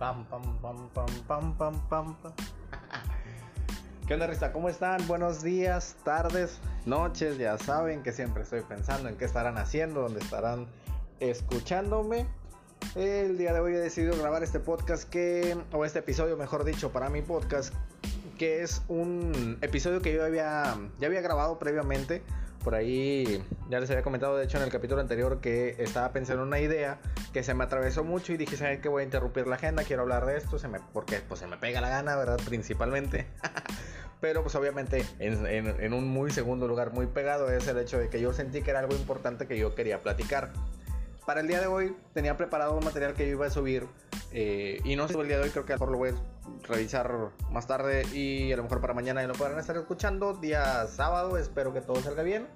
Pam, pam, pam, pam, pam, pam, pam. ¿Qué onda? ¿Cómo están? Buenos días, tardes, noches. Ya saben que siempre estoy pensando en qué estarán haciendo, dónde estarán escuchándome. El día de hoy he decidido grabar este podcast que, o este episodio, mejor dicho, para mi podcast, que es un episodio que yo había, ya había grabado previamente. Por ahí ya les había comentado, de hecho, en el capítulo anterior que estaba pensando en una idea que se me atravesó mucho y dije, ¿saben qué? Voy a interrumpir la agenda, quiero hablar de esto, se me, porque pues se me pega la gana, ¿verdad? Principalmente. Pero pues obviamente en, un muy segundo lugar, muy pegado, es el hecho de que yo sentí que era algo importante que yo quería platicar. Para el día de hoy tenía preparado un material que yo iba a subir eh, y no sé el día de hoy, creo que a lo mejor lo revisar más tarde y a lo mejor para mañana ya lo podrán estar escuchando. Día sábado, espero que todo salga bien.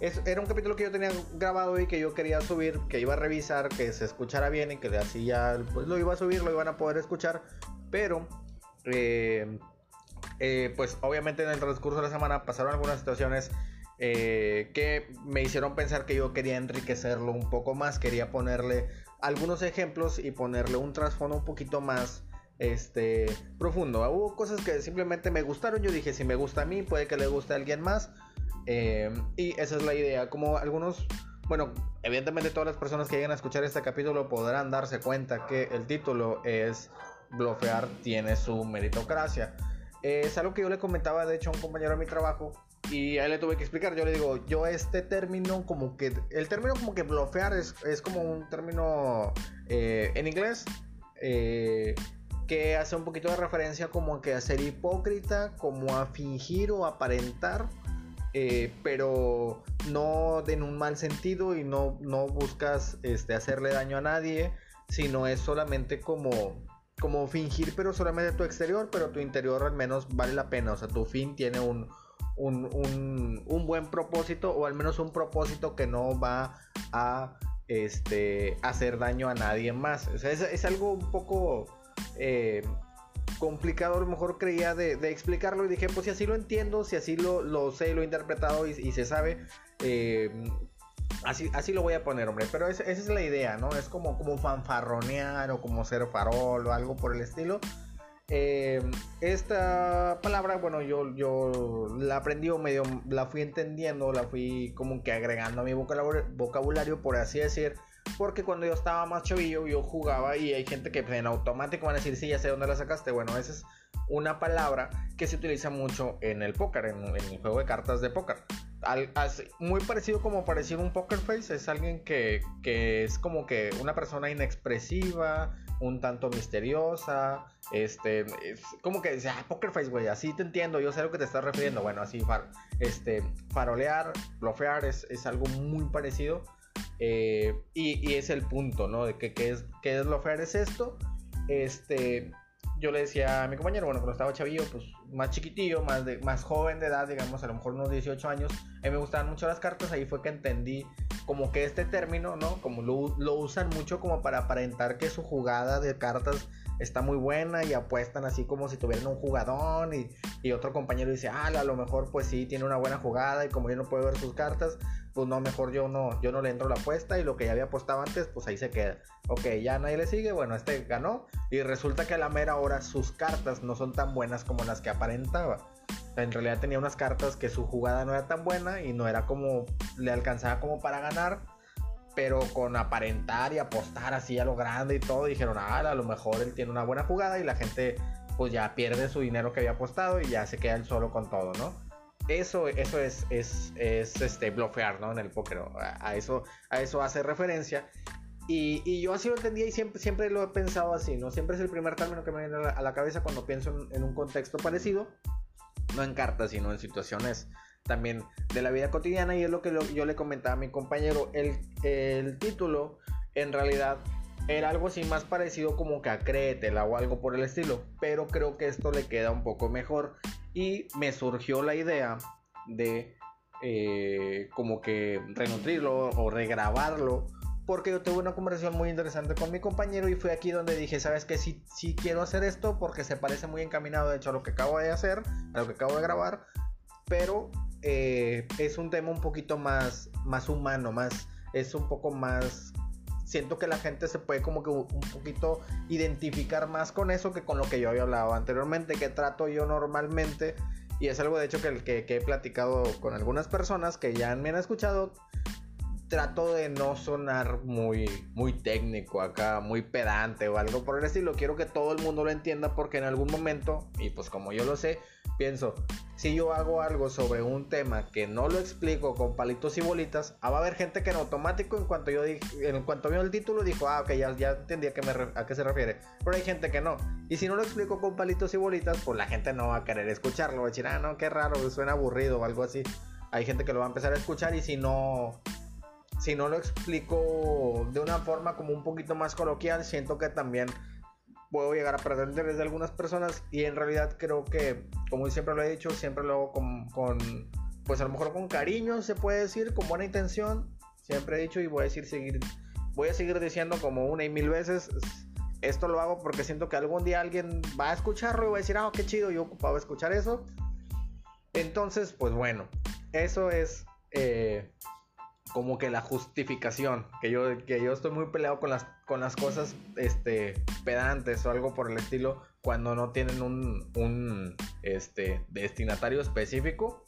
Era un capítulo que yo tenía grabado y que yo quería subir, que iba a revisar, que se escuchara bien y que así ya pues, lo iba a subir, lo iban a poder escuchar. Pero, eh, eh, pues obviamente en el transcurso de la semana pasaron algunas situaciones que me hicieron pensar que yo quería enriquecerlo un poco más, quería ponerle algunos ejemplos y ponerle un trasfondo un poquito más este profundo. Hubo cosas que simplemente me gustaron. Yo dije, si me gusta a mí, puede que le guste a alguien más. Eh, y esa es la idea. Como algunos, bueno, evidentemente todas las personas que lleguen a escuchar este capítulo podrán darse cuenta que el título es Blofear tiene su meritocracia. es algo que yo le comentaba, de hecho, a un compañero de mi trabajo y a él le tuve que explicar, yo le digo, yo este término como que, el término como que blofear es, es como un término eh, en inglés eh, que hace un poquito de referencia como que a ser hipócrita, como a fingir o aparentar, eh, pero no en un mal sentido y no, no buscas este, hacerle daño a nadie, sino es solamente como como fingir pero solamente tu exterior, pero tu interior al menos vale la pena, o sea, tu fin tiene un, un, un, buen propósito o al menos un propósito que no va a este, hacer daño a nadie más. es, algo un poco eh, complicado, a lo mejor creía de, explicarlo y dije, pues si así lo entiendo, si así lo, sé, lo he interpretado y, se sabe, eh, así, así lo voy a poner, hombre. Pero esa es la idea, ¿no? Es como, como fanfarronear o como ser farol o algo por el estilo. Eh, esta palabra, bueno, yo, yo la aprendí o medio la fui entendiendo, la fui como que agregando a mi vocabulario, por así decir. Porque cuando yo estaba más chavillo, yo jugaba y hay gente que en automático van a decir, sí, ya sé dónde la sacaste. Bueno, esa es una palabra que se utiliza mucho en el póker, en, el juego de cartas de póker muy parecido como parecer un poker face, es alguien que, es como que una persona inexpresiva, un tanto misteriosa, este, es como que dice, ah, poker face, güey, así te entiendo, yo sé a lo que te estás refiriendo, bueno, así, este, farolear, blofear es, algo muy parecido, eh, y, es el punto, ¿no? De que, es, que es blofear es esto, este, yo le decía a mi compañero, bueno, cuando estaba chavillo, pues más chiquitillo, más, más joven de edad, digamos, a lo mejor unos 18 años, a mí me gustaban mucho las cartas, ahí fue que entendí como que este término, ¿no? Como lo, lo usan mucho como para aparentar que su jugada de cartas está muy buena y apuestan así como si tuvieran un jugadón y, otro compañero dice, ah, a lo mejor pues sí, tiene una buena jugada y como yo no puedo ver sus cartas, pues no, mejor yo no, yo no le entro la apuesta y lo que ya había apostado antes, pues ahí se queda. Ok, ya nadie le sigue, bueno, este ganó y resulta que a la mera hora sus cartas no son tan buenas como las que aparentaba. En realidad tenía unas cartas que su jugada no era tan buena y no era como, le alcanzaba como para ganar, pero con aparentar y apostar así a lo grande y todo, dijeron, ah, a lo mejor él tiene una buena jugada y la gente pues ya pierde su dinero que había apostado y ya se queda él solo con todo, ¿no? eso, eso es, es, es este, blofear, ¿no? En el póker. A, eso, a eso hace referencia. Y, y, yo así lo entendía y siempre, siempre lo he pensado así, ¿no? Siempre es el primer término que me viene a la, cabeza cuando pienso en, un contexto parecido. No en cartas, sino en situaciones también de la vida cotidiana. Y es lo que yo le comentaba a mi compañero. El, el título, en realidad, era algo así más parecido como que a Créetela o algo por el estilo. Pero creo que esto le queda un poco mejor y me surgió la idea de eh, como que renutrirlo o regrabarlo porque yo tuve una conversación muy interesante con mi compañero y fue aquí donde dije, sabes que sí, sí quiero hacer esto porque se parece muy encaminado de hecho a lo que acabo de hacer, a lo que acabo de grabar, pero eh, es un tema un poquito más, más humano, más, es un poco más siento que la gente se puede como que un poquito identificar más con eso que con lo que yo había hablado anteriormente, que trato yo normalmente. Y es algo de hecho que, que, que he platicado con algunas personas que ya me han escuchado trato de no sonar muy, muy técnico acá, muy pedante o algo por el estilo. Quiero que todo el mundo lo entienda porque en algún momento, y pues como yo lo sé, pienso, si yo hago algo sobre un tema que no lo explico con palitos y bolitas, ah, va a haber gente que en automático, en cuanto yo dije, en cuanto vio el título, dijo, ah, ok, ya, ya entendí a qué, a qué se refiere. Pero hay gente que no. Y si no lo explico con palitos y bolitas, pues la gente no va a querer escucharlo. Va a decir, ah, no, qué raro, suena aburrido o algo así. Hay gente que lo va a empezar a escuchar y si no si no lo explico de una forma como un poquito más coloquial, siento que también puedo llegar a perder interés de algunas personas y en realidad creo que, como siempre lo he dicho, siempre lo hago con, con, pues a lo mejor con cariño, se puede decir, con buena intención, siempre he dicho y voy a decir, seguir, voy a seguir diciendo como una y mil veces, esto lo hago porque siento que algún día alguien va a escucharlo y va a decir, ah, qué chido, yo ocupaba escuchar eso. Entonces, pues bueno, eso es... Eh, como que la justificación, que yo, que yo estoy muy peleado con las, con las cosas este, pedantes o algo por el estilo cuando no tienen un, un este, destinatario específico.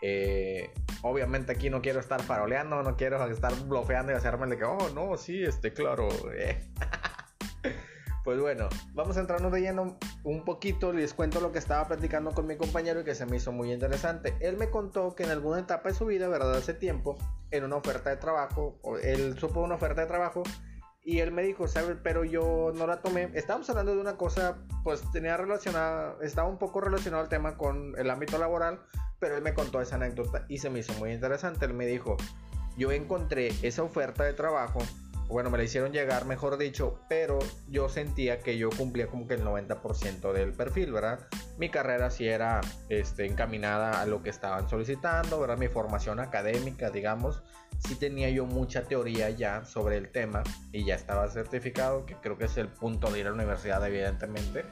Eh, obviamente aquí no quiero estar faroleando, no quiero estar bloqueando y hacerme de que, oh, no, sí, este, claro. Eh. Pues bueno, vamos a entrarnos de lleno un poquito. Les cuento lo que estaba platicando con mi compañero y que se me hizo muy interesante. Él me contó que en alguna etapa de su vida, ¿verdad? Hace tiempo, en una oferta de trabajo, él supo una oferta de trabajo y él me dijo, ¿sabes? Pero yo no la tomé. Estábamos hablando de una cosa, pues tenía relacionada, estaba un poco relacionado al tema con el ámbito laboral, pero él me contó esa anécdota y se me hizo muy interesante. Él me dijo, yo encontré esa oferta de trabajo bueno, me la hicieron llegar, mejor dicho, pero yo sentía que yo cumplía como que el 90% del perfil, ¿verdad? Mi carrera sí era este, encaminada a lo que estaban solicitando, ¿verdad? Mi formación académica, digamos, sí tenía yo mucha teoría ya sobre el tema y ya estaba certificado, que creo que es el punto de ir a la universidad, evidentemente.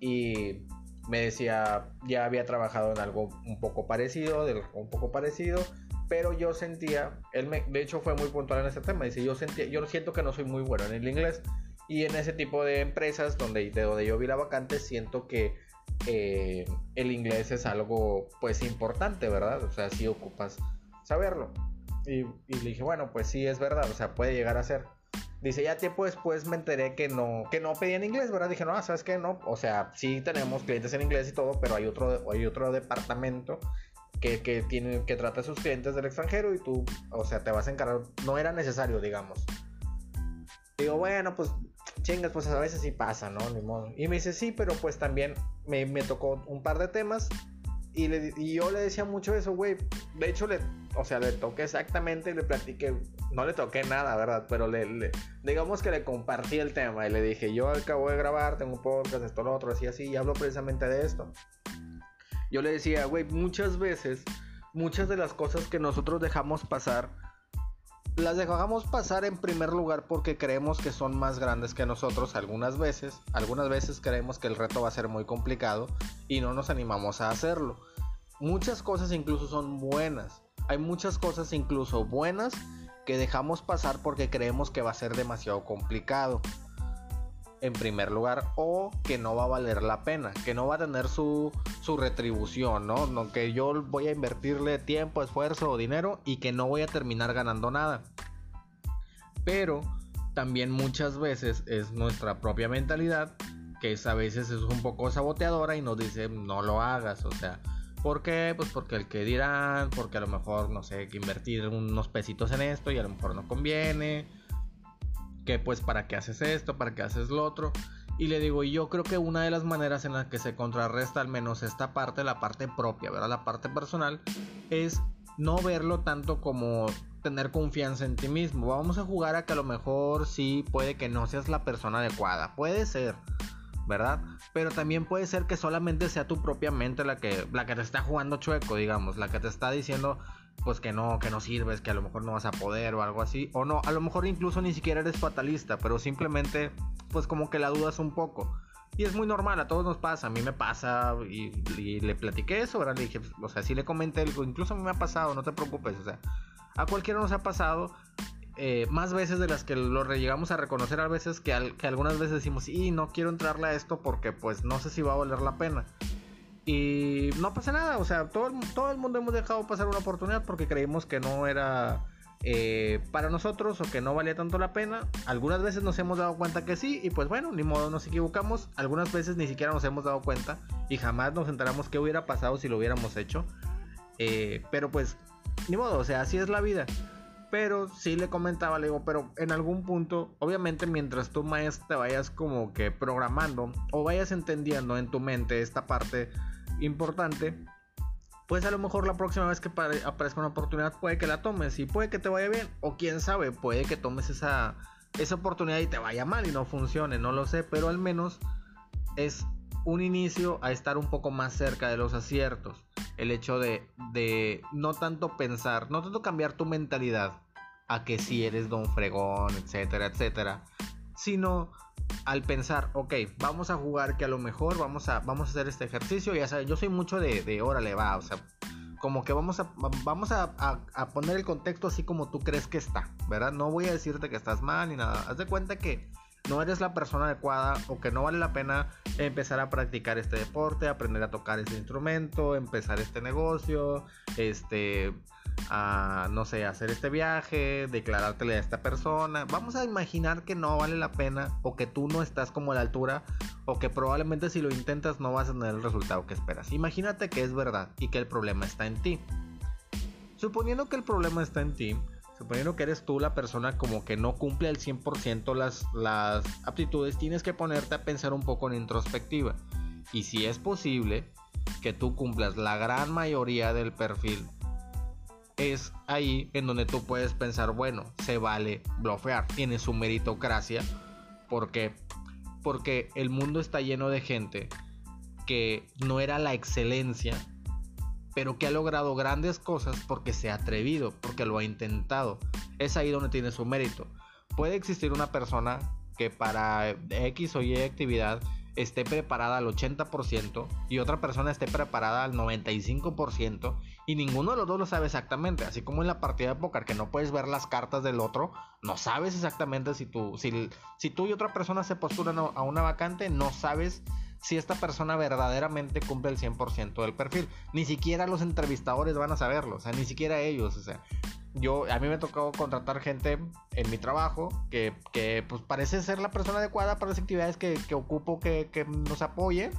Y me decía, ya había trabajado en algo un poco parecido, un poco parecido pero yo sentía, él me, de hecho fue muy puntual en ese tema, dice, yo sentía, yo siento que no soy muy bueno en el inglés y en ese tipo de empresas donde, de donde yo vi la vacante siento que eh, el inglés es algo pues importante, ¿verdad? O sea, si ocupas saberlo. Y, y, le dije, bueno, pues sí es verdad, o sea, puede llegar a ser. Dice, ya tiempo después me enteré que no, que no pedían inglés, ¿verdad? Dije, no, ¿sabes qué? No, o sea, sí tenemos clientes en inglés y todo, pero hay otro, hay otro departamento que, que, tiene, que trata a sus clientes del extranjero y tú, o sea, te vas a encargar. No era necesario, digamos. Digo, bueno, pues chingas, pues a veces sí pasa, ¿no? Ni modo. Y me dice, sí, pero pues también me, me tocó un par de temas y, le, y yo le decía mucho eso, güey. De hecho, le, o sea, le toqué exactamente y le platiqué. No le toqué nada, ¿verdad? Pero le, le, digamos que le compartí el tema y le dije, yo acabo de grabar, tengo un podcast, esto, lo otro, así, así, y hablo precisamente de esto yo le decía, güey, muchas veces, muchas de las cosas que nosotros dejamos pasar, las dejamos pasar en primer lugar porque creemos que son más grandes que nosotros algunas veces. Algunas veces creemos que el reto va a ser muy complicado y no nos animamos a hacerlo. Muchas cosas incluso son buenas. Hay muchas cosas incluso buenas que dejamos pasar porque creemos que va a ser demasiado complicado en primer lugar o que no va a valer la pena, que no va a tener su, su retribución, ¿no? ¿no? Que yo voy a invertirle tiempo, esfuerzo o dinero y que no voy a terminar ganando nada. Pero también muchas veces es nuestra propia mentalidad que es, a veces es un poco saboteadora y nos dice no lo hagas, o sea, ¿por qué? Pues porque el que dirán, porque a lo mejor no sé, que invertir unos pesitos en esto y a lo mejor no conviene que pues para qué haces esto, para qué haces lo otro. Y le digo, y yo creo que una de las maneras en las que se contrarresta al menos esta parte, la parte propia, ¿verdad? La parte personal, es no verlo tanto como tener confianza en ti mismo. Vamos a jugar a que a lo mejor sí puede que no seas la persona adecuada. Puede ser, ¿verdad? Pero también puede ser que solamente sea tu propia mente la que, la que te está jugando chueco, digamos, la que te está diciendo, pues que no, que no sirves, que a lo mejor no vas a poder o algo así. O no, a lo mejor incluso ni siquiera eres fatalista, pero simplemente pues como que la dudas un poco. Y es muy normal, a todos nos pasa, a mí me pasa y, le platiqué eso, ¿verdad? Le dije, o sea, sí le comenté incluso a mí me ha pasado, no te preocupes, o sea, a cualquiera nos ha pasado eh, más veces de las que lo llegamos a reconocer a veces que, que algunas veces decimos, y no quiero entrarle a esto porque pues no sé si va a valer la pena. Y no pasa nada, o sea, todo todo el mundo hemos dejado pasar una oportunidad porque creímos que no era eh, para nosotros o que no valía tanto la pena. Algunas veces nos hemos dado cuenta que sí y pues bueno, ni modo nos equivocamos. Algunas veces ni siquiera nos hemos dado cuenta y jamás nos enteramos qué hubiera pasado si lo hubiéramos hecho. Eh, pero pues, ni modo, o sea, así es la vida. Pero sí le comentaba, le digo, pero en algún punto, obviamente mientras tú maestro te vayas como que programando o vayas entendiendo en tu mente esta parte importante, pues a lo mejor la próxima vez que aparezca una oportunidad puede que la tomes y puede que te vaya bien o quién sabe, puede que tomes esa, esa oportunidad y te vaya mal y no funcione, no lo sé, pero al menos es un inicio a estar un poco más cerca de los aciertos. El hecho de, de no tanto pensar, no tanto cambiar tu mentalidad a que si eres don fregón, etcétera, etcétera, sino al pensar, ok, vamos a jugar que a lo mejor vamos a, vamos a hacer este ejercicio, ya sabes, yo soy mucho de, de órale, va, o sea, como que vamos a, vamos a, a, poner el contexto así como tú crees que está, ¿verdad? No voy a decirte que estás mal ni nada, haz de cuenta que no eres la persona adecuada o que no vale la pena empezar a practicar este deporte, aprender a tocar este instrumento, empezar este negocio, este a, no sé, hacer este viaje, declarártele a esta persona. Vamos a imaginar que no vale la pena o que tú no estás como a la altura o que probablemente si lo intentas no vas a tener el resultado que esperas. Imagínate que es verdad y que el problema está en ti. Suponiendo que el problema está en ti, suponiendo que eres tú la persona como que no cumple al 100% las, las aptitudes, tienes que ponerte a pensar un poco en introspectiva. Y si es posible que tú cumplas la gran mayoría del perfil es ahí en donde tú puedes pensar, bueno, se vale blofear, tiene su meritocracia, porque porque el mundo está lleno de gente que no era la excelencia, pero que ha logrado grandes cosas porque se ha atrevido, porque lo ha intentado. Es ahí donde tiene su mérito. Puede existir una persona que para X o Y actividad esté preparada al 80% y otra persona esté preparada al 95% y ninguno de los dos lo sabe exactamente. Así como en la partida de póker que no puedes ver las cartas del otro, no sabes exactamente si tú, si, si tú y otra persona se postulan a una vacante, no sabes si esta persona verdaderamente cumple el 100% del perfil. Ni siquiera los entrevistadores van a saberlo, o sea, ni siquiera ellos, o sea, yo a mí me tocó contratar gente en mi trabajo que, que pues parece ser la persona adecuada para las actividades que, que ocupo que, que, nos apoye.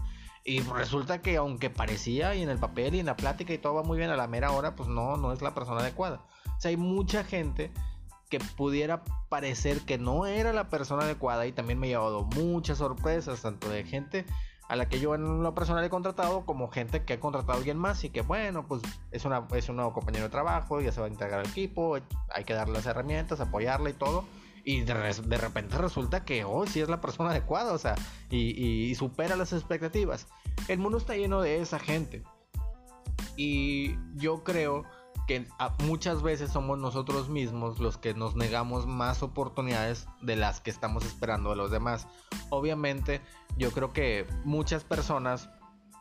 Y resulta que aunque parecía y en el papel y en la plática y todo va muy bien a la mera hora pues no no es la persona adecuada. O sea hay mucha gente que pudiera parecer que no era la persona adecuada y también me he llevado muchas sorpresas tanto de gente a la que yo en lo personal he contratado como gente que ha contratado a alguien más y que bueno, pues es, una, es un nuevo compañero de trabajo, ya se va a integrar al equipo, hay que darle las herramientas, apoyarle y todo. Y de, repente resulta que, oh, sí es la persona adecuada, o sea, y, supera las expectativas. El mundo está lleno de esa gente. Y yo creo muchas veces somos nosotros mismos los que nos negamos más oportunidades de las que estamos esperando de los demás. Obviamente, yo creo que muchas personas,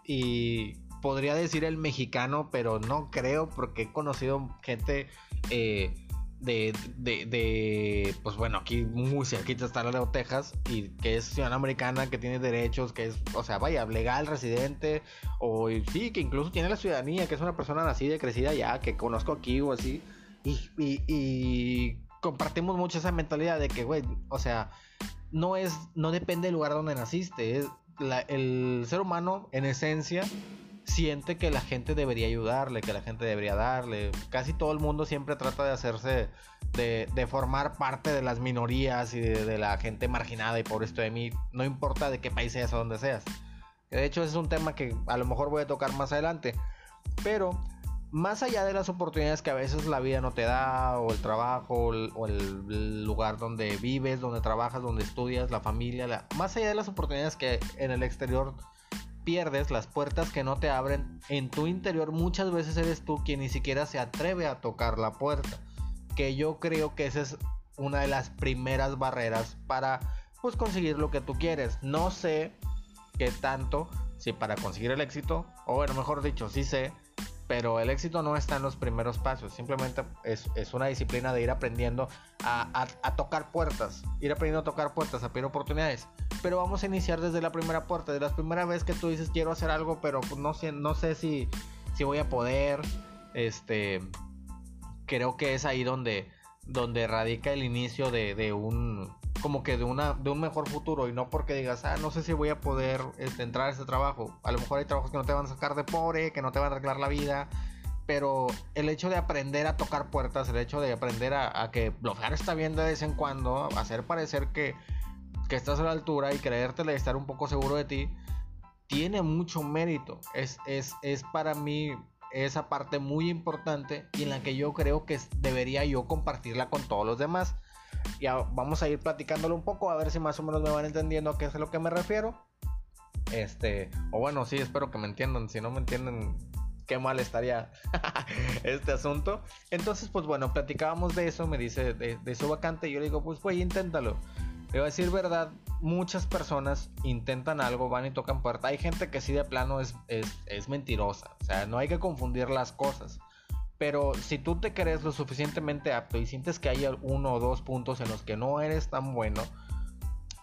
y podría decir el mexicano, pero no creo porque he conocido gente eh, de, de, pues bueno, aquí muy cerquita está la de Texas, y que es ciudadana americana, que tiene derechos, que es, o sea, vaya, legal, residente, o sí, que incluso tiene la ciudadanía, que es una persona nacida y crecida ya, que conozco aquí o así, y, y, y compartimos mucho esa mentalidad de que, güey, o sea, no es, no depende del lugar donde naciste. Es el ser humano, en esencia, siente que la gente debería ayudarle, que la gente debería darle. Casi todo el mundo siempre trata de hacerse, de, formar parte de las minorías y de, la gente marginada y por esto de mí, no importa de qué país seas o donde seas. De hecho, ese es un tema que a lo mejor voy a tocar más adelante. Pero más allá de las oportunidades que a veces la vida no te da, o el trabajo, o el, lugar donde vives, donde trabajas, donde estudias, la familia, más allá de las oportunidades que en el exterior pierdes, las puertas que no te abren, en tu interior muchas veces eres tú quien ni siquiera se atreve a tocar la puerta. Que yo creo que esa es una de las primeras barreras para pues conseguir lo que tú quieres. No sé qué tanto, si para conseguir el éxito, o bueno, mejor dicho, sí sé pero el éxito no está en los primeros pasos, simplemente es, una disciplina de ir aprendiendo a, tocar puertas, ir aprendiendo a tocar puertas, a pedir oportunidades. Pero vamos a iniciar desde la primera puerta, de la primera vez que tú dices quiero hacer algo, pero no sé, no sé si, si voy a poder. Este, creo que es ahí donde, donde radica el inicio de, un, como que de una de un mejor futuro y no porque digas, ah, no sé si voy a poder este, entrar a ese trabajo. A lo mejor hay trabajos que no te van a sacar de pobre, que no te van a arreglar la vida, pero el hecho de aprender a tocar puertas, el hecho de aprender a, que bloquear está bien de vez en cuando, hacer parecer que, que estás a la altura y creértela y estar un poco seguro de ti, tiene mucho mérito. Es, es, es para mí esa parte muy importante y en la que yo creo que debería yo compartirla con todos los demás. Ya vamos a ir platicándolo un poco a ver si más o menos me van entendiendo a qué es a lo que me refiero. Este, o bueno, sí, espero que me entiendan. Si no me entienden, qué mal estaría este asunto. Entonces, pues bueno, platicábamos de eso, me dice de, su vacante y yo le digo, pues güey, inténtalo. Le voy a decir verdad, muchas personas intentan algo, van y tocan puerta. Hay gente que sí de plano es, es, es mentirosa. O sea, no hay que confundir las cosas. Pero si tú te crees lo suficientemente apto y sientes que hay uno o dos puntos en los que no eres tan bueno,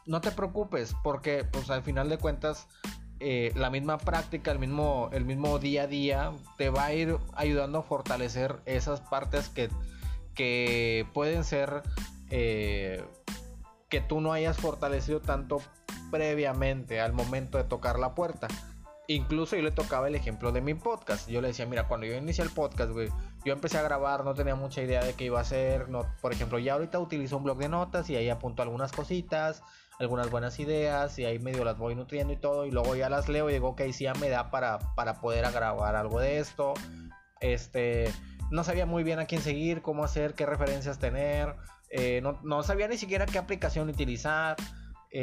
no te preocupes, porque pues al final de cuentas eh, la misma práctica, el mismo, el mismo día a día te va a ir ayudando a fortalecer esas partes que, que pueden ser eh, que tú no hayas fortalecido tanto previamente al momento de tocar la puerta. Incluso yo le tocaba el ejemplo de mi podcast. Yo le decía, mira, cuando yo inicié el podcast, güey, yo empecé a grabar, no tenía mucha idea de qué iba a hacer. Por ejemplo, ya ahorita utilizo un blog de notas y ahí apunto algunas cositas, algunas buenas ideas y ahí medio las voy nutriendo y todo. Y luego ya las leo y digo, ok, sí ya me da para, para poder grabar algo de esto. Este, no sabía muy bien a quién seguir, cómo hacer, qué referencias tener. Eh, no sabía ni siquiera qué aplicación utilizar.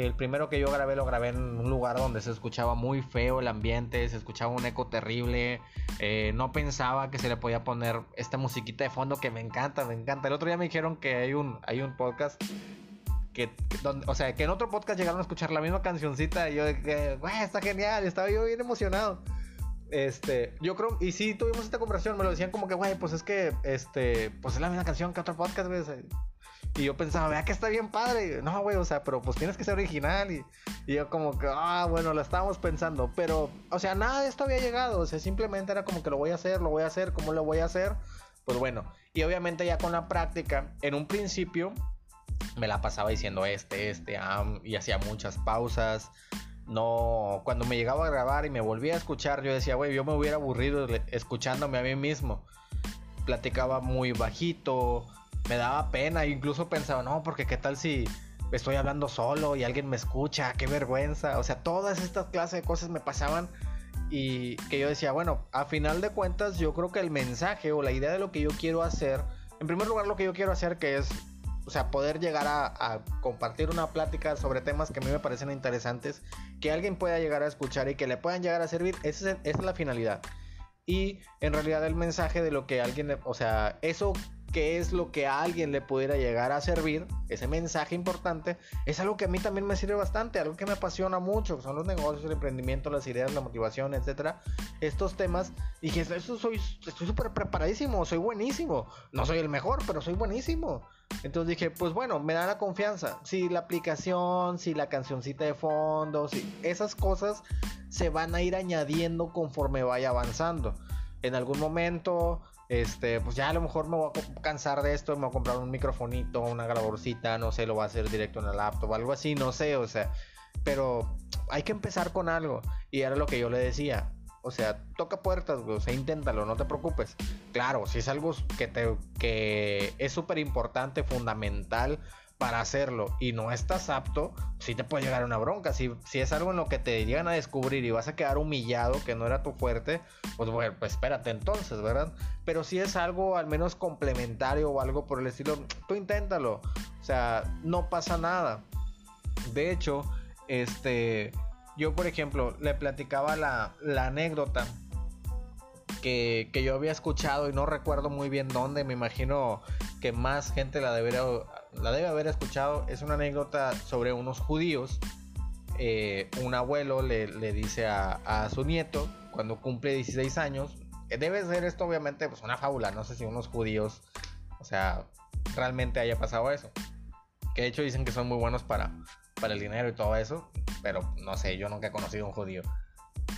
El primero que yo grabé lo grabé en un lugar donde se escuchaba muy feo el ambiente, se escuchaba un eco terrible. Eh, no pensaba que se le podía poner esta musiquita de fondo que me encanta, me encanta. El otro día me dijeron que hay un, hay un podcast que, donde, o sea, que en otro podcast llegaron a escuchar la misma cancioncita y yo de güey, está genial, estaba yo bien emocionado. Este, yo creo, y sí tuvimos esta conversación, me lo decían como que, güey, pues es que, este, pues es la misma canción que otro podcast, güey. Y yo pensaba, vea que está bien padre. No, güey, o sea, pero pues tienes que ser original. Y, yo como que, ah, bueno, lo estábamos pensando. Pero, o sea, nada de esto había llegado. O sea, simplemente era como que lo voy a hacer, lo voy a hacer, ¿cómo lo voy a hacer? Pues bueno, y obviamente ya con la práctica, en un principio me la pasaba diciendo este, este, y hacía muchas pausas. No, cuando me llegaba a grabar y me volvía a escuchar, yo decía, güey, yo me hubiera aburrido escuchándome a mí mismo. Platicaba muy bajito, me daba pena, incluso pensaba, no, porque qué tal si estoy hablando solo y alguien me escucha, qué vergüenza. O sea, todas estas clases de cosas me pasaban y que yo decía, bueno, a final de cuentas yo creo que el mensaje o la idea de lo que yo quiero hacer, en primer lugar lo que yo quiero hacer que es, o sea, poder llegar a, compartir una plática sobre temas que a mí me parecen interesantes, que alguien pueda llegar a escuchar y que le puedan llegar a servir, esa es, esa es la finalidad. Y en realidad el mensaje de lo que alguien, o sea, eso qué es lo que a alguien le pudiera llegar a servir, ese mensaje importante, es algo que a mí también me sirve bastante, algo que me apasiona mucho, son los negocios, el emprendimiento, las ideas, la motivación, etcétera, estos temas, y que eso soy, estoy súper preparadísimo, soy buenísimo, no soy el mejor, pero soy buenísimo. Entonces dije, pues bueno, me da la confianza. Si la aplicación, si la cancioncita de fondo, si esas cosas se van a ir añadiendo conforme vaya avanzando. En algún momento este, pues ya a lo mejor me voy a cansar de esto, me voy a comprar un microfonito, una grabadorcita, no sé, lo voy a hacer directo en la laptop, algo así, no sé, o sea, pero hay que empezar con algo. Y era lo que yo le decía. O sea, toca puertas, o sea, inténtalo, no te preocupes. Claro, si es algo que te que es súper importante, fundamental, para hacerlo y no estás apto, sí te puede llegar una bronca. Si, si es algo en lo que te llegan a descubrir y vas a quedar humillado, que no era tu fuerte, pues bueno, pues espérate entonces, ¿verdad? Pero si es algo al menos complementario o algo por el estilo, tú inténtalo. O sea, no pasa nada. De hecho, este, yo por ejemplo le platicaba la, la anécdota que, que, yo había escuchado y no recuerdo muy bien dónde, me imagino que más gente la debería la debe haber escuchado, es una anécdota sobre unos judíos. Eh, un abuelo le, dice a, su nieto, cuando cumple 16 años, Que debe ser esto obviamente pues una fábula, no sé si unos judíos, o sea, realmente haya pasado eso. Que de hecho dicen que son muy buenos para, para el dinero y todo eso, pero no sé, yo nunca he conocido un judío.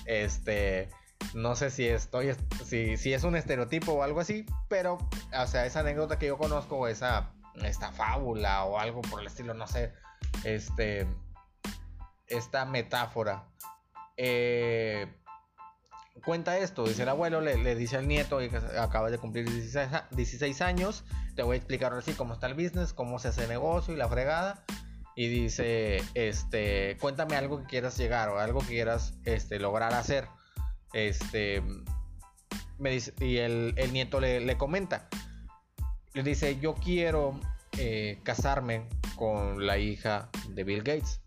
Este, no sé si estoy, si, si es un estereotipo o algo así, pero, o sea, esa anécdota que yo conozco, esa, esta fábula o algo por el estilo, no sé, este, esta metáfora, eh, cuenta esto, dice el abuelo, le, dice al nieto que acaba de cumplir 16, 16, años, te voy a explicar así cómo está el business, cómo se hace negocio y la fregada. Y dice, este, cuéntame algo que quieras llegar o algo que quieras este, lograr hacer. Este, me dice, y el, nieto le, comenta, le dice, yo quiero eh, casarme con la hija de Bill Gates.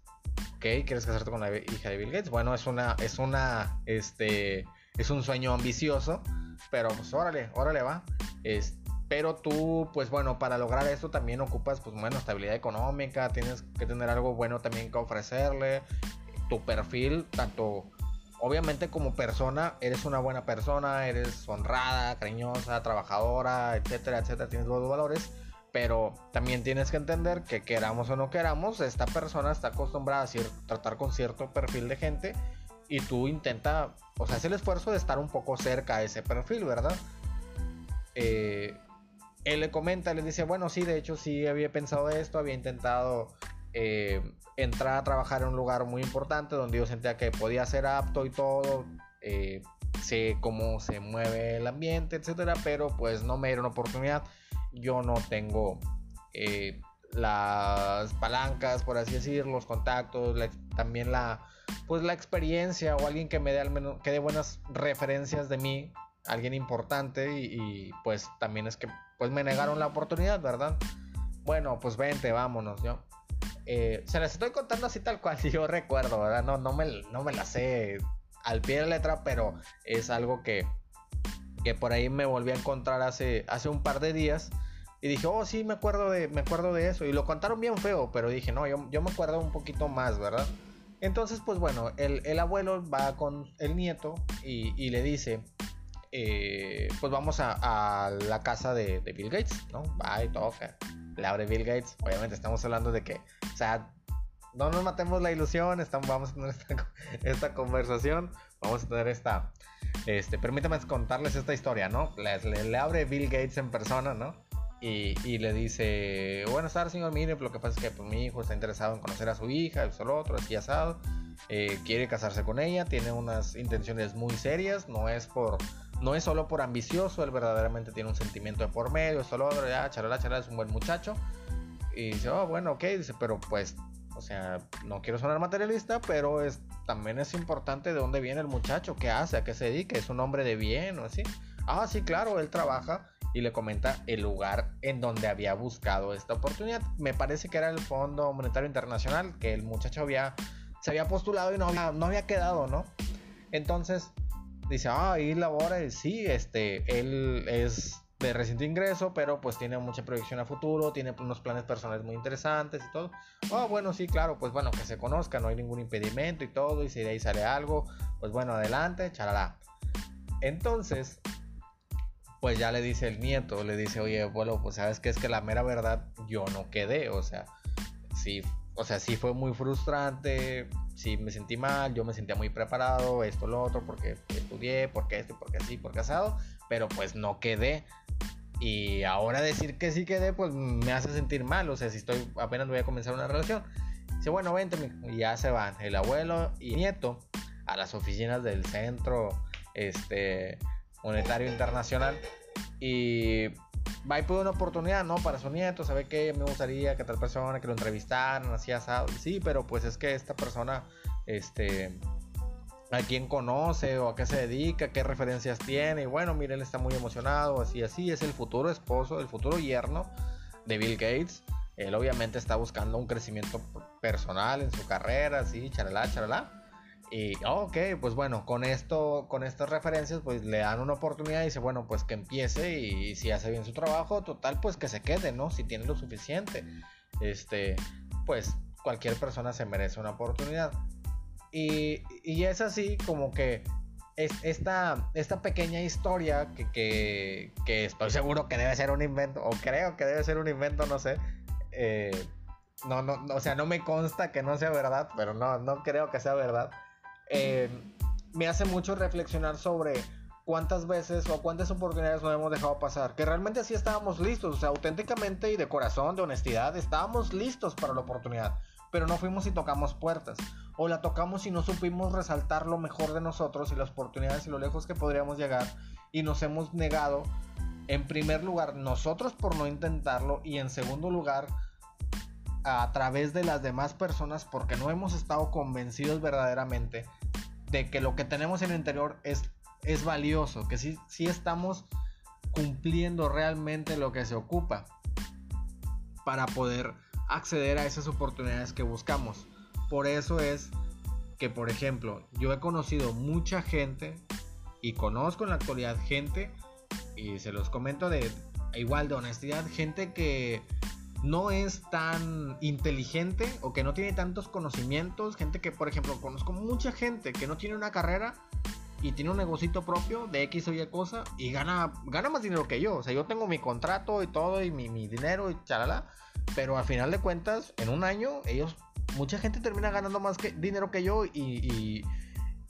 ¿Ok? ¿Quieres casarte con la hija de Bill Gates? Bueno, es una, es una, este, es un sueño ambicioso, pero pues órale, órale va. Es, pero tú, pues bueno, para lograr esto también ocupas, pues bueno, estabilidad económica, tienes que tener algo bueno también que ofrecerle. Tu perfil, tanto obviamente como persona, eres una buena persona, eres honrada, cariñosa, trabajadora, etcétera, etcétera, tienes los valores. Pero también tienes que entender que queramos o no queramos, esta persona está acostumbrada a tratar con cierto perfil de gente y tú intenta, o sea, hace el esfuerzo de estar un poco cerca a ese perfil, ¿verdad? Eh, él le comenta, le dice, bueno, sí, de hecho sí había pensado esto, había intentado eh, entrar a trabajar en un lugar muy importante donde yo sentía que podía ser apto y todo, eh, sé cómo se mueve el ambiente, etcétera, pero pues no me dieron oportunidad. Yo no tengo las palancas, por así decirlo, los contactos, también la pues la experiencia o alguien que me dé al menos que dé buenas referencias de mí, alguien importante y, pues también es que pues me negaron la oportunidad, ¿verdad? Bueno, pues vente, vámonos, yo. Eh, se las estoy contando así tal cual yo recuerdo, ¿verdad? No, no, me, no me la sé al pie de la letra, pero es algo que, que por ahí me volví a encontrar hace, hace un par de días. Y dije, oh, sí, me acuerdo de, me acuerdo de eso. Y lo contaron bien feo, pero dije, no, yo, yo me acuerdo un poquito más, ¿verdad? Entonces, pues bueno, el, abuelo va con el nieto y, le dice, eh, pues vamos a, la casa de, Bill Gates, ¿no? Va y toca, le abre Bill Gates. Obviamente estamos hablando de que, o sea, no nos matemos la ilusión, estamos, vamos a tener esta, conversación, vamos a tener esta, este, permítame contarles esta historia, ¿no? Le, abre Bill Gates en persona, ¿no? Y, le dice, buenas tardes señor, mire, lo que pasa es que pues, mi hijo está interesado en conocer a su hija, eso lo otro, así asado, eh, quiere casarse con ella, tiene unas intenciones muy serias, no es por, no es solo por ambicioso, él verdaderamente tiene un sentimiento de por medio, eso lo otro, ya, charala, charala, es un buen muchacho. Y dice, oh, bueno, ok, dice, pero pues, o sea, no quiero sonar materialista, pero es, también es importante de dónde viene el muchacho, qué hace, a qué se dedica, es un hombre de bien o así. Ah, sí, claro, él trabaja y le comenta el lugar en donde había buscado esta oportunidad. Me parece que era el Fondo Monetario Internacional, que el muchacho había, se había postulado y no había, no había quedado, ¿no? Entonces dice, ah, y sí, este, él es de reciente ingreso, pero pues tiene mucha proyección a futuro, tiene unos planes personales muy interesantes y todo. Ah, bueno, sí, claro, pues bueno, que se conozca, no hay ningún impedimento y todo, y si de ahí sale algo, pues bueno, adelante, charalá. Entonces, pues ya le dice el nieto, le dice, oye, bueno, pues sabes que es que la mera verdad yo no quedé, o sea, sí, o sea, sí fue muy frustrante, sí me sentí mal, yo me sentía muy preparado, esto, lo otro, porque estudié, porque esto, porque así, porque casado, pero pues no quedé. Y ahora decir que sí quedé, pues me hace sentir mal, o sea, si estoy, apenas voy a comenzar una relación. Dice, bueno, vente, y ya se van el abuelo y el nieto a las oficinas del centro, este, Monetario Internacional. Y va y puede una oportunidad, ¿no? Para su nieto, sabe que me gustaría que tal persona que lo entrevistaran, así asado. Sí, pero pues es que esta persona, este, a quién conoce o a qué se dedica, qué referencias tiene. Y bueno, mire, él está muy emocionado, así, así. Es el futuro esposo, el futuro yerno de Bill Gates. Él obviamente está buscando un crecimiento personal en su carrera, así, charalá, charalá. Y, ok, pues bueno, con esto, con estas referencias, pues le dan una oportunidad y dice, bueno, pues que empiece y, si hace bien su trabajo, total, pues que se quede, ¿no? Si tiene lo suficiente. Este, pues cualquier persona se merece una oportunidad. Y, y es así como que es, esta, esta pequeña historia que, que, estoy seguro que debe ser un invento, o creo que debe ser un invento, no sé. Eh, no, no, o sea, no me consta que no sea verdad, pero no, no creo que sea verdad. Eh, me hace mucho reflexionar sobre cuántas veces o cuántas oportunidades nos hemos dejado pasar. Que realmente sí estábamos listos, o sea, auténticamente y de corazón, de honestidad, estábamos listos para la oportunidad. Pero no fuimos y tocamos puertas. O la tocamos y no supimos resaltar lo mejor de nosotros y las oportunidades y lo lejos que podríamos llegar. Y nos hemos negado, en primer lugar, nosotros por no intentarlo. Y en segundo lugar, a través de las demás personas porque no hemos estado convencidos verdaderamente de que lo que tenemos en el interior es, es valioso, que sí, sí estamos cumpliendo realmente lo que se ocupa para poder acceder a esas oportunidades que buscamos. Por eso es que, por ejemplo, yo he conocido mucha gente y conozco en la actualidad gente, y se los comento de igual de honestidad, gente que no es tan inteligente o que no tiene tantos conocimientos. Gente que, por ejemplo, conozco mucha gente que no tiene una carrera y tiene un negocito propio de X o Y cosa y gana, gana más dinero que yo. O sea, yo tengo mi contrato y todo y mi, dinero y chalala. Pero al final de cuentas, en un año, ellos, mucha gente termina ganando más que, dinero que yo y,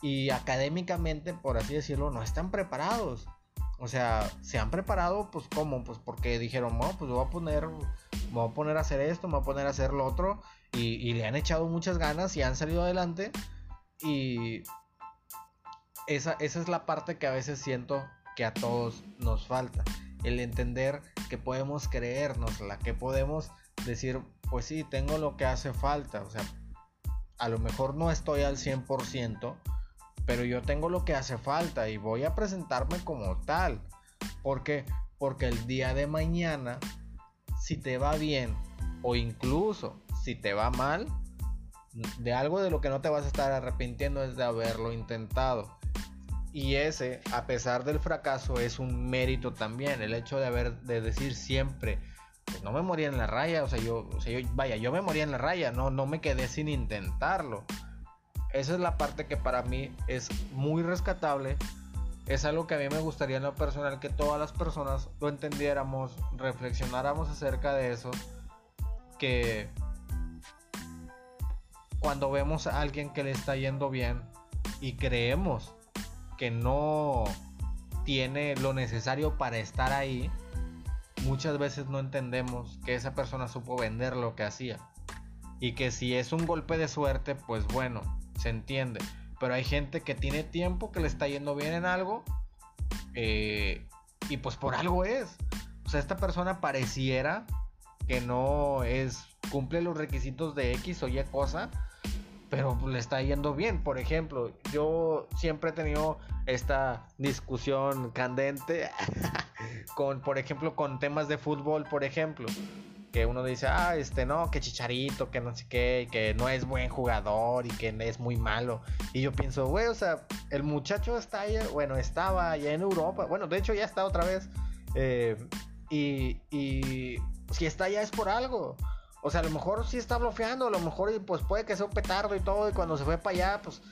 y, académicamente, por así decirlo, no están preparados. O sea, se han preparado, pues, ¿cómo? Pues porque dijeron, no, pues voy a poner, me voy a poner a hacer esto, me voy a poner a hacer lo otro. Y, le han echado muchas ganas y han salido adelante. Y esa, esa es la parte que a veces siento que a todos nos falta. El entender que podemos creérnosla, que podemos decir, pues sí, tengo lo que hace falta. O sea, a lo mejor no estoy al 100%, pero yo tengo lo que hace falta y voy a presentarme como tal. ¿Por qué? Porque el día de mañana, si te va bien o incluso si te va mal, de algo de lo que no te vas a estar arrepintiendo es de haberlo intentado. Y ese, a pesar del fracaso, es un mérito también. El hecho de haber, de decir siempre, pues no me moría en la raya, o sea, yo, o sea, yo, vaya, yo me moría en la raya, no, no me quedé sin intentarlo. Esa es la parte que para mí es muy rescatable. Es algo que a mí me gustaría en lo personal que todas las personas lo entendiéramos, reflexionáramos acerca de eso. Que cuando vemos a alguien que le está yendo bien y creemos que no tiene lo necesario para estar ahí, muchas veces no entendemos que esa persona supo vender lo que hacía. Y que si es un golpe de suerte, pues bueno, se entiende. Pero hay gente que tiene tiempo, que le está yendo bien en algo, eh, y pues por algo es. O sea, esta persona pareciera que no es, cumple los requisitos de X o Y cosa, pero le está yendo bien. Por ejemplo, yo siempre he tenido esta discusión candente con, por ejemplo, con temas de fútbol, por ejemplo que uno dice, ah, este no, que chicharito, que no sé qué, que no es buen jugador y que es muy malo. Y yo pienso, güey, o sea, el muchacho está ahí, bueno, estaba allá en Europa, bueno, de hecho ya está otra vez. Eh, y, y si está allá es por algo. O sea, a lo mejor sí está bloqueando, a lo mejor pues puede que sea un petardo y todo, y cuando se fue para allá, pues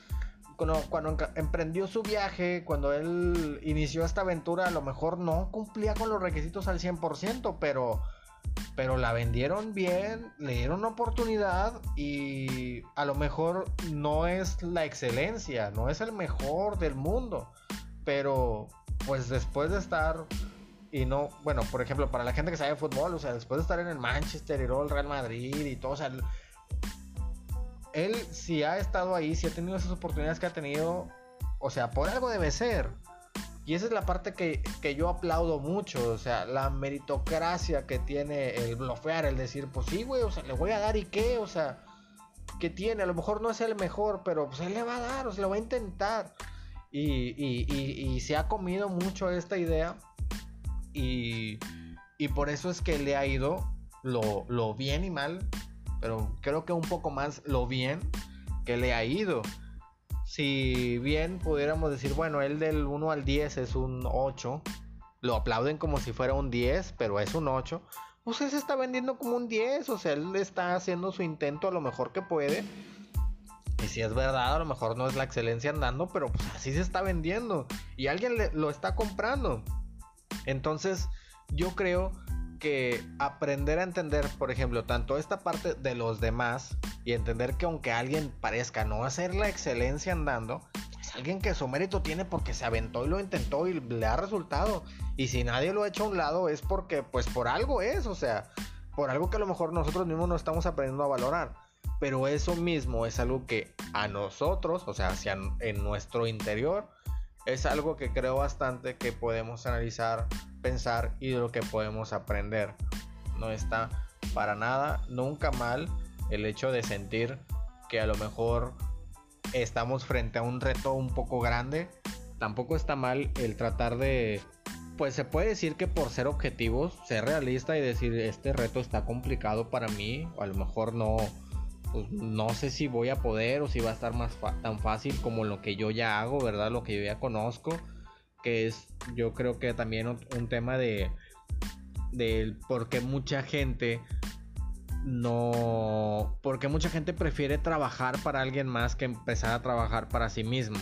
cuando, cuando emprendió su viaje, cuando él inició esta aventura, a lo mejor no cumplía con los requisitos al 100%, pero pero la vendieron bien, le dieron una oportunidad y a lo mejor no es la excelencia, no es el mejor del mundo, pero pues después de estar y no, bueno, por ejemplo, para la gente que sabe fútbol, o sea, después de estar en el Manchester y el Real Madrid y todo, o sea, él si ha estado ahí, si ha tenido esas oportunidades que ha tenido, o sea, por algo debe ser. Y esa es la parte que, yo aplaudo mucho, o sea, la meritocracia que tiene el blofear, el decir, pues sí, güey, o sea, le voy a dar y qué, o sea, ¿qué tiene? A lo mejor no es el mejor, pero pues él le va a dar, o sea, lo va a intentar. Y, y, se ha comido mucho esta idea y, por eso es que le ha ido lo, lo bien y mal, pero creo que un poco más lo bien que le ha ido si bien pudiéramos decir, bueno, el del 1 al 10 es un 8, lo aplauden como si fuera un 10, pero es un 8, pues él se está vendiendo como un 10, o sea, él está haciendo su intento a lo mejor que puede. Y si es verdad, a lo mejor no es la excelencia andando, pero pues así se está vendiendo. Y alguien lo está comprando. Entonces, yo creo que aprender a entender, por ejemplo, tanto esta parte de los demás y entender que aunque alguien parezca no hacer la excelencia andando, es alguien que su mérito tiene porque se aventó y lo intentó y le ha resultado. Y si nadie lo ha hecho a un lado es porque, pues por algo es, o sea, por algo que a lo mejor nosotros mismos no estamos aprendiendo a valorar. Pero eso mismo es algo que a nosotros, o sea, hacia en nuestro interior, es algo que creo bastante que podemos analizar, pensar y lo que podemos aprender. No está para nada, nunca mal el hecho de sentir que a lo mejor estamos frente a un reto un poco grande. Tampoco está mal el tratar de, pues se puede decir que por ser objetivos, ser realista y decir este reto está complicado para mí, o a lo mejor no, pues no sé si voy a poder o si va a estar más tan fácil como lo que yo ya hago, ¿verdad? Lo que yo ya conozco, que es yo creo que también un tema de del por qué mucha gente no porque mucha gente prefiere trabajar para alguien más que empezar a trabajar para sí mismo.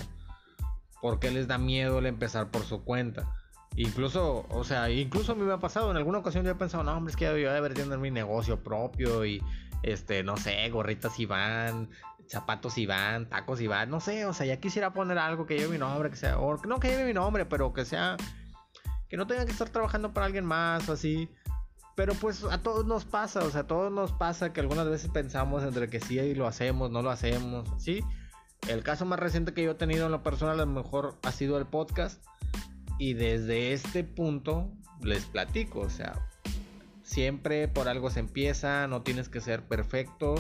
Porque les da miedo el empezar por su cuenta. Incluso, o sea, incluso a mí me ha pasado, en alguna ocasión yo he pensado, no, hombre, es que yo voy a deber tener mi negocio propio y este, no sé, gorritas y van, zapatos y van, tacos y van, no sé, o sea, ya quisiera poner algo que lleve mi nombre, que sea, o no que lleve mi nombre, pero que sea, que no tenga que estar trabajando para alguien más o así. Pero pues a todos nos pasa, o sea, a todos nos pasa que algunas veces pensamos entre que sí y lo hacemos, no lo hacemos, ¿sí? El caso más reciente que yo he tenido en lo personal a lo mejor ha sido el podcast. Y desde este punto les platico, o sea, Siempre por algo se empieza, no tienes que ser perfecto.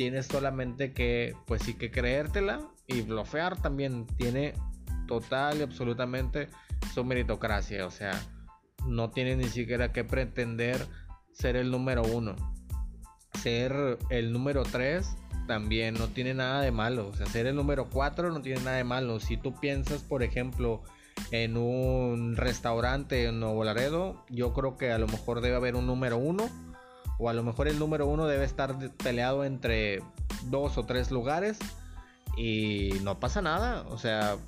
Tienes solamente que, pues sí que creértela y bloquear también tiene total y absolutamente su meritocracia. O sea, no tienes ni siquiera que pretender ser el número uno. Ser el número tres también no tiene nada de malo. O sea, ser el número cuatro no tiene nada de malo. Si tú piensas, por ejemplo, en un restaurante en Nuevo Laredo, yo creo que a lo mejor debe haber un número uno. O a lo mejor el número uno debe estar peleado entre dos o tres lugares. Y no pasa nada. O sea,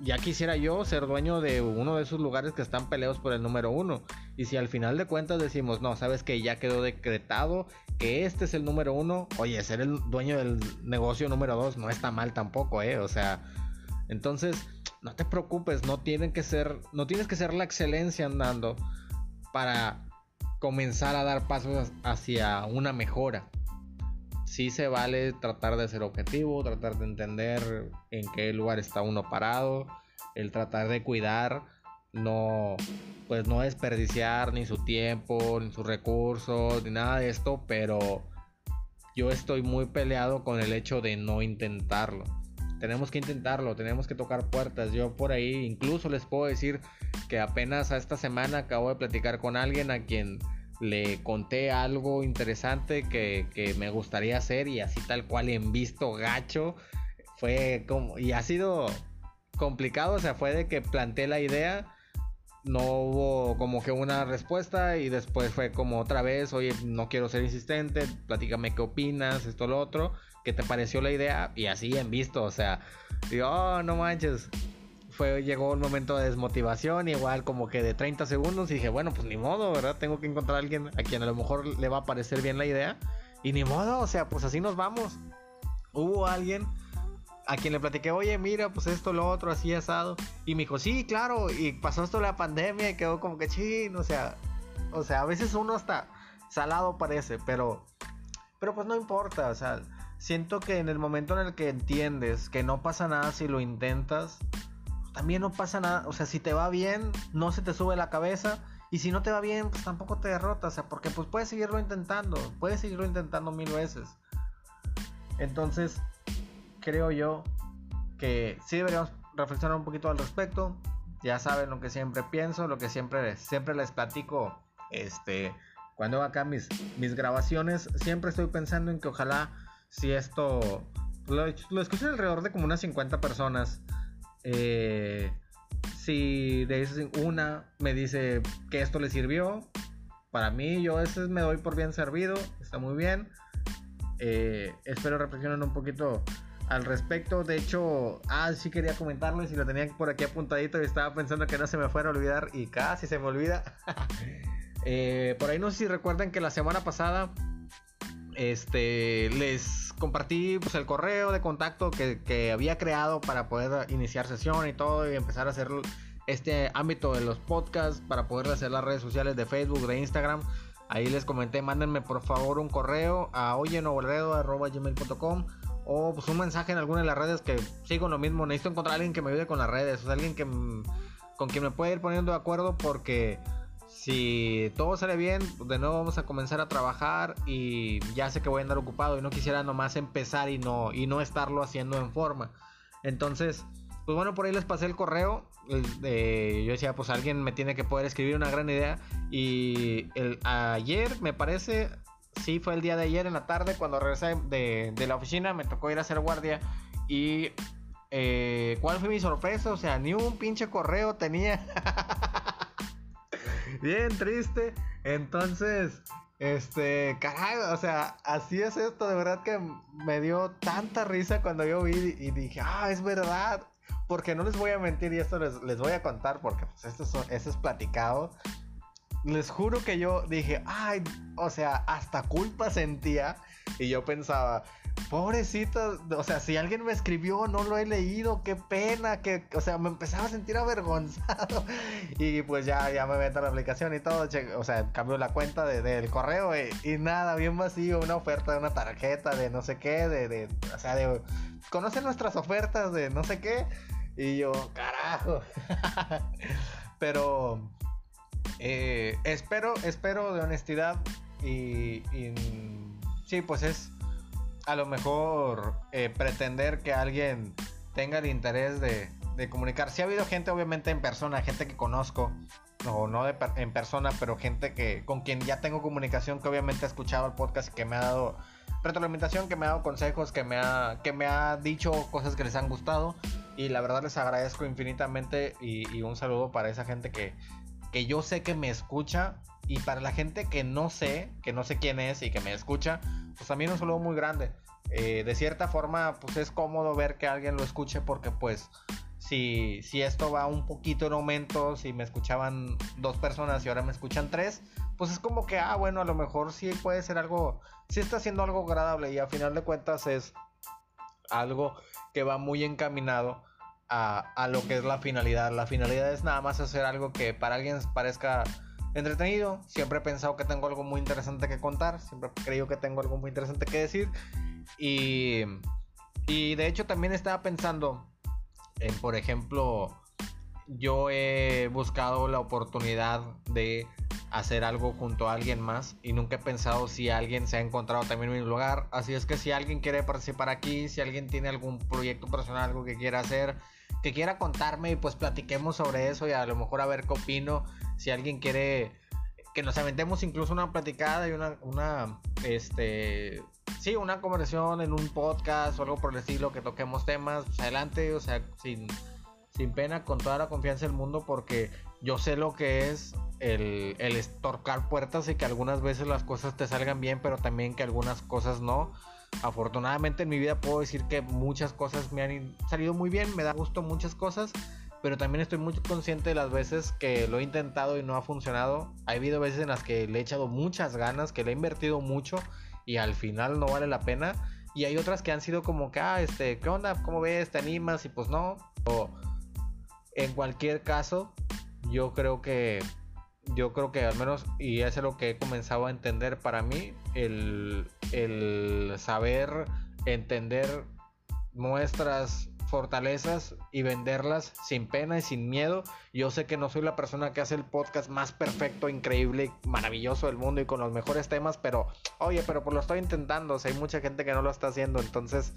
ya quisiera yo ser dueño de uno de esos lugares que están peleados por el número uno. Y si al final de cuentas decimos, no, sabes que ya quedó decretado que este es el número uno, oye, ser el dueño del negocio número dos no está mal tampoco, ¿eh? O sea, entonces no te preocupes, no tienen que ser, no tienes que ser la excelencia andando para comenzar a dar pasos hacia una mejora. Sí se vale tratar de ser objetivo, tratar de entender en qué lugar está uno parado, el tratar de cuidar, no pues no desperdiciar ni su tiempo, ni sus recursos, ni nada de esto, pero yo estoy muy peleado con el hecho de no intentarlo tenemos que intentarlo, tenemos que tocar puertas. Yo por ahí incluso les puedo decir que apenas a esta semana acabo de platicar con alguien a quien le conté algo interesante que, que me gustaría hacer y así tal cual en visto gacho fue como y ha sido complicado, o sea, fue de que planteé la idea no hubo como que una respuesta y después fue como otra vez, oye, no quiero ser insistente, platícame qué opinas, esto, lo otro, qué te pareció la idea y así en visto, o sea, digo, oh, no manches, fue, llegó un momento de desmotivación, igual como que de 30 segundos y dije, bueno, pues ni modo, ¿verdad? Tengo que encontrar a alguien a quien a lo mejor le va a parecer bien la idea y ni modo, o sea, pues así nos vamos. Hubo alguien a quien le platiqué, oye, mira, pues esto, lo otro, así asado. Y me dijo, sí, claro. Y pasó esto la pandemia y quedó como que chin, o sea, o sea, a veces uno hasta salado parece, pero, pero pues no importa, o sea, siento que en el momento en el que entiendes que no pasa nada si lo intentas, también no pasa nada, o sea, si te va bien, no se te sube la cabeza. Y si no te va bien, pues tampoco te derrotas, o sea, porque pues puedes seguirlo intentando, puedes seguirlo intentando mil veces. Entonces, creo yo que sí deberíamos reflexionar un poquito al respecto. Ya saben lo que siempre pienso, lo que siempre, siempre les platico. Este, cuando hago acá mis, mis grabaciones, siempre estoy pensando en que ojalá si esto lo, escuchen alrededor de como unas 50 personas. Eh, si de una me dice que esto le sirvió, para mí yo ese me doy por bien servido, está muy bien. Eh, espero reflexionen un poquito al respecto. De hecho, ah, sí quería comentarles y lo tenía por aquí apuntadito y estaba pensando que no se me fuera a olvidar y casi se me olvida. Eh, por ahí no sé si recuerdan que la semana pasada este, les compartí pues, el correo de contacto que, había creado para poder iniciar sesión y todo y empezar a hacer este ámbito de los podcasts para poder hacer las redes sociales de Facebook, de Instagram. Ahí les comenté, mándenme por favor un correo a oyenobolredo.com o pues un mensaje en alguna de las redes que sigo lo mismo. Necesito encontrar a alguien que me ayude con las redes, o sea, alguien que con quien me pueda ir poniendo de acuerdo porque si todo sale bien, de nuevo vamos a comenzar a trabajar y ya sé que voy a andar ocupado y no quisiera nomás empezar y no y no estarlo haciendo en forma. Entonces, pues bueno, por ahí les pasé el correo. yo decía, pues alguien me tiene que poder escribir una gran idea. Y el, ayer, me parece, sí fue el día de ayer en la tarde, cuando regresé de, la oficina, me tocó ir a hacer guardia. Y eh, ¿cuál fue mi sorpresa? O sea, ni un pinche correo tenía. Bien triste. Entonces, este, caray, o sea, así es esto. De verdad que me dio tanta risa cuando yo vi y dije, ah, es verdad porque no les voy a mentir y esto les, les voy a contar porque pues esto es, es platicado. Les juro que yo dije, ay, o sea, hasta culpa sentía y yo pensaba, pobrecito, o sea, si alguien me escribió, no lo he leído, qué pena, que, o sea, me empezaba a sentir avergonzado. Y pues ya, ya me meto a la aplicación y todo, o sea, cambio la cuenta del correo y, nada, bien vacío, una oferta de una tarjeta de no sé qué, de, de o sea, de, conocen nuestras ofertas de no sé qué. Y yo, carajo. Pero eh, espero, espero de honestidad y, sí, pues es a lo mejor eh, pretender que alguien tenga el interés de, comunicar. Sí ha habido gente obviamente en persona, gente que conozco, o no en persona, pero gente que con quien ya tengo comunicación, que obviamente ha escuchado el podcast y que me ha dado retroalimentación, que me ha dado consejos, que me ha, que me ha dicho cosas que les han gustado. Y la verdad les agradezco infinitamente y, un saludo para esa gente que, que yo sé que me escucha y para la gente que no sé, que no sé quién es y que me escucha, pues también un saludo muy grande. Eh, de cierta forma, pues es cómodo ver que alguien lo escuche porque pues si, si esto va un poquito en aumento, si me escuchaban dos personas y ahora me escuchan tres, pues es como que, ah, bueno, a lo mejor sí puede ser algo, sí está siendo algo agradable y a final de cuentas es algo que va muy encaminado a, lo que es la finalidad. La finalidad es nada más hacer algo que para alguien parezca entretenido. Siempre he pensado que tengo algo muy interesante que contar. Siempre he creído que tengo algo muy interesante que decir. Y, y de hecho también estaba pensando en, por ejemplo, yo he buscado la oportunidad de hacer algo junto a alguien más y nunca he pensado si alguien se ha encontrado también en mi lugar. Así es que si alguien quiere participar aquí, si alguien tiene algún proyecto personal, algo que quiera hacer, que quiera contarme y pues platiquemos sobre eso y a lo mejor a ver qué opino. Si alguien quiere que nos aventemos incluso una platicada y una, una, este, sí, una conversación en un podcast o algo por el estilo, que toquemos temas, pues, adelante, o sea, sin, sin pena, con toda la confianza del mundo, porque yo sé lo que es el, el estorcar puertas y que algunas veces las cosas te salgan bien, pero también que algunas cosas no. Afortunadamente en mi vida puedo decir que muchas cosas me han salido muy bien, me da gusto muchas cosas, pero también estoy muy consciente de las veces que lo he intentado y no ha funcionado. Ha habido veces en las que le he echado muchas ganas, que le he invertido mucho y al final no vale la pena. Y hay otras que han sido como que, ah, este, ¿qué onda? ¿Cómo ves? ¿Te animas? Y pues no. O en cualquier caso, yo creo que yo creo que al menos, y eso es lo que he comenzado a entender para mí, el, el saber entender nuestras fortalezas y venderlas sin pena y sin miedo. Yo sé que no soy la persona que hace el podcast más perfecto, increíble, maravilloso del mundo y con los mejores temas, pero oye, pero pues lo estoy intentando, o sea, hay mucha gente que no lo está haciendo, entonces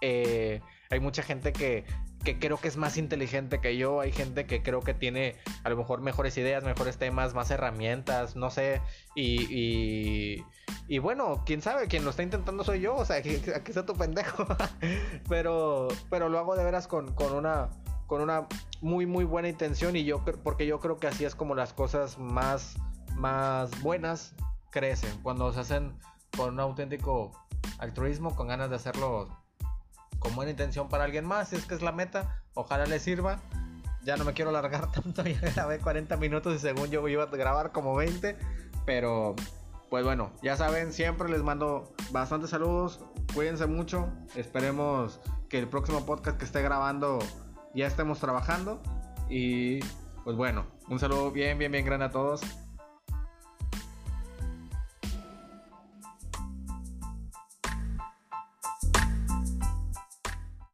eh, hay mucha gente que, que creo que es más inteligente que yo, hay gente que creo que tiene a lo mejor mejores ideas, mejores temas, más herramientas, no sé, y, y, bueno, quién sabe, quien lo está intentando soy yo, o sea, aquí, está tu pendejo, pero, pero lo hago de veras con, con una con una muy muy buena intención y yo porque yo creo que así es como las cosas más más buenas crecen. Cuando se hacen con un auténtico altruismo, con ganas de hacerlo con buena intención para alguien más, si es que es la meta, ojalá le sirva. Ya no me quiero alargar tanto, ya grabé 40 minutos y según yo iba a grabar como 20, pero pues bueno, ya saben, siempre les mando bastantes saludos, cuídense mucho, esperemos que el próximo podcast que esté grabando ya estemos trabajando y pues bueno, un saludo bien, bien, bien grande a todos.